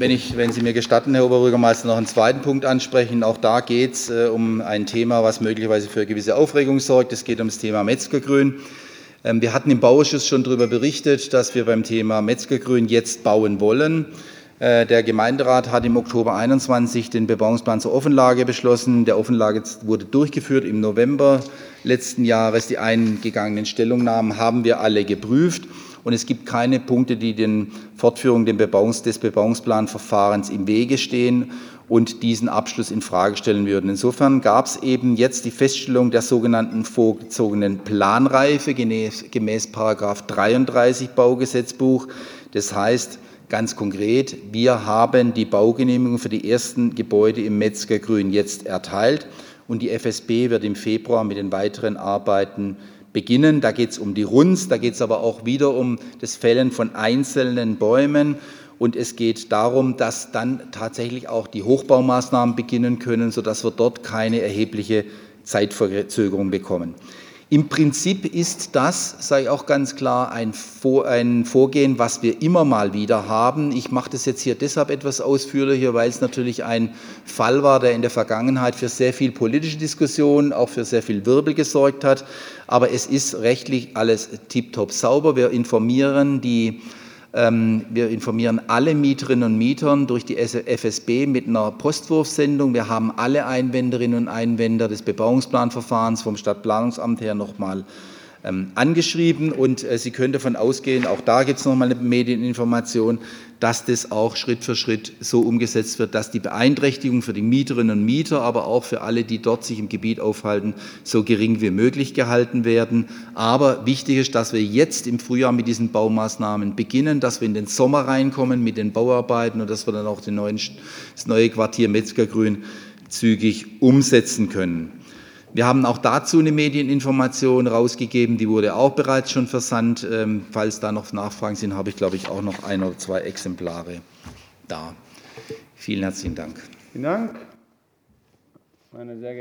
wenn, ich, wenn Sie mir gestatten, Herr Oberbürgermeister, noch einen zweiten Punkt ansprechen. Auch da geht es äh, um ein Thema, was möglicherweise für gewisse Aufregung sorgt. Es geht um das Thema Metzgergrün. Ähm, wir hatten im Bauausschuss schon darüber berichtet, dass wir beim Thema Metzgergrün jetzt bauen wollen. Äh, der Gemeinderat hat im Oktober 21 den Bebauungsplan zur Offenlage beschlossen. Der Offenlage wurde durchgeführt im November letzten Jahres. Die eingegangenen Stellungnahmen haben wir alle geprüft. Und es gibt keine Punkte, die den Fortführung des Bebauungsplanverfahrens im Wege stehen und diesen Abschluss in Frage stellen würden. Insofern gab es eben jetzt die Feststellung der sogenannten vorgezogenen Planreife gemäß, gemäß 33 Baugesetzbuch. Das heißt, Ganz konkret, wir haben die Baugenehmigung für die ersten Gebäude im Metzgergrün jetzt erteilt und die FSB wird im Februar mit den weiteren Arbeiten beginnen. Da geht es um die Runst, da geht es aber auch wieder um das Fällen von einzelnen Bäumen. Und es geht darum, dass dann tatsächlich auch die Hochbaumaßnahmen beginnen können, sodass wir dort keine erhebliche Zeitverzögerung bekommen. Im Prinzip ist das, ich auch ganz klar, ein, Vorgehen, was wir immer mal wieder haben. Ich mache das jetzt hier deshalb etwas ausführlicher, weil es natürlich ein Fall war, der in der Vergangenheit für sehr viel politische Diskussion, auch für sehr viel Wirbel gesorgt hat. Aber es ist rechtlich alles tiptop sauber. Wir informieren die wir informieren alle Mieterinnen und Mieter durch die FSB mit einer Postwurfsendung. Wir haben alle Einwenderinnen und Einwender des Bebauungsplanverfahrens vom Stadtplanungsamt her nochmal ähm, angeschrieben und äh, Sie können davon ausgehen, auch da gibt es nochmal eine Medieninformation, dass das auch Schritt für Schritt so umgesetzt wird, dass die Beeinträchtigung für die Mieterinnen und Mieter, aber auch für alle, die dort sich im Gebiet aufhalten, so gering wie möglich gehalten werden. Aber wichtig ist, dass wir jetzt im Frühjahr mit diesen Baumaßnahmen beginnen, dass wir in den Sommer reinkommen mit den Bauarbeiten und dass wir dann auch neuen, das neue Quartier Metzgergrün zügig umsetzen können. Wir haben auch dazu eine Medieninformation rausgegeben, die wurde auch bereits schon versandt. Ähm, falls da noch Nachfragen sind, habe ich, glaube ich, auch noch ein oder zwei Exemplare da. Vielen herzlichen Dank. Vielen Dank. Meine sehr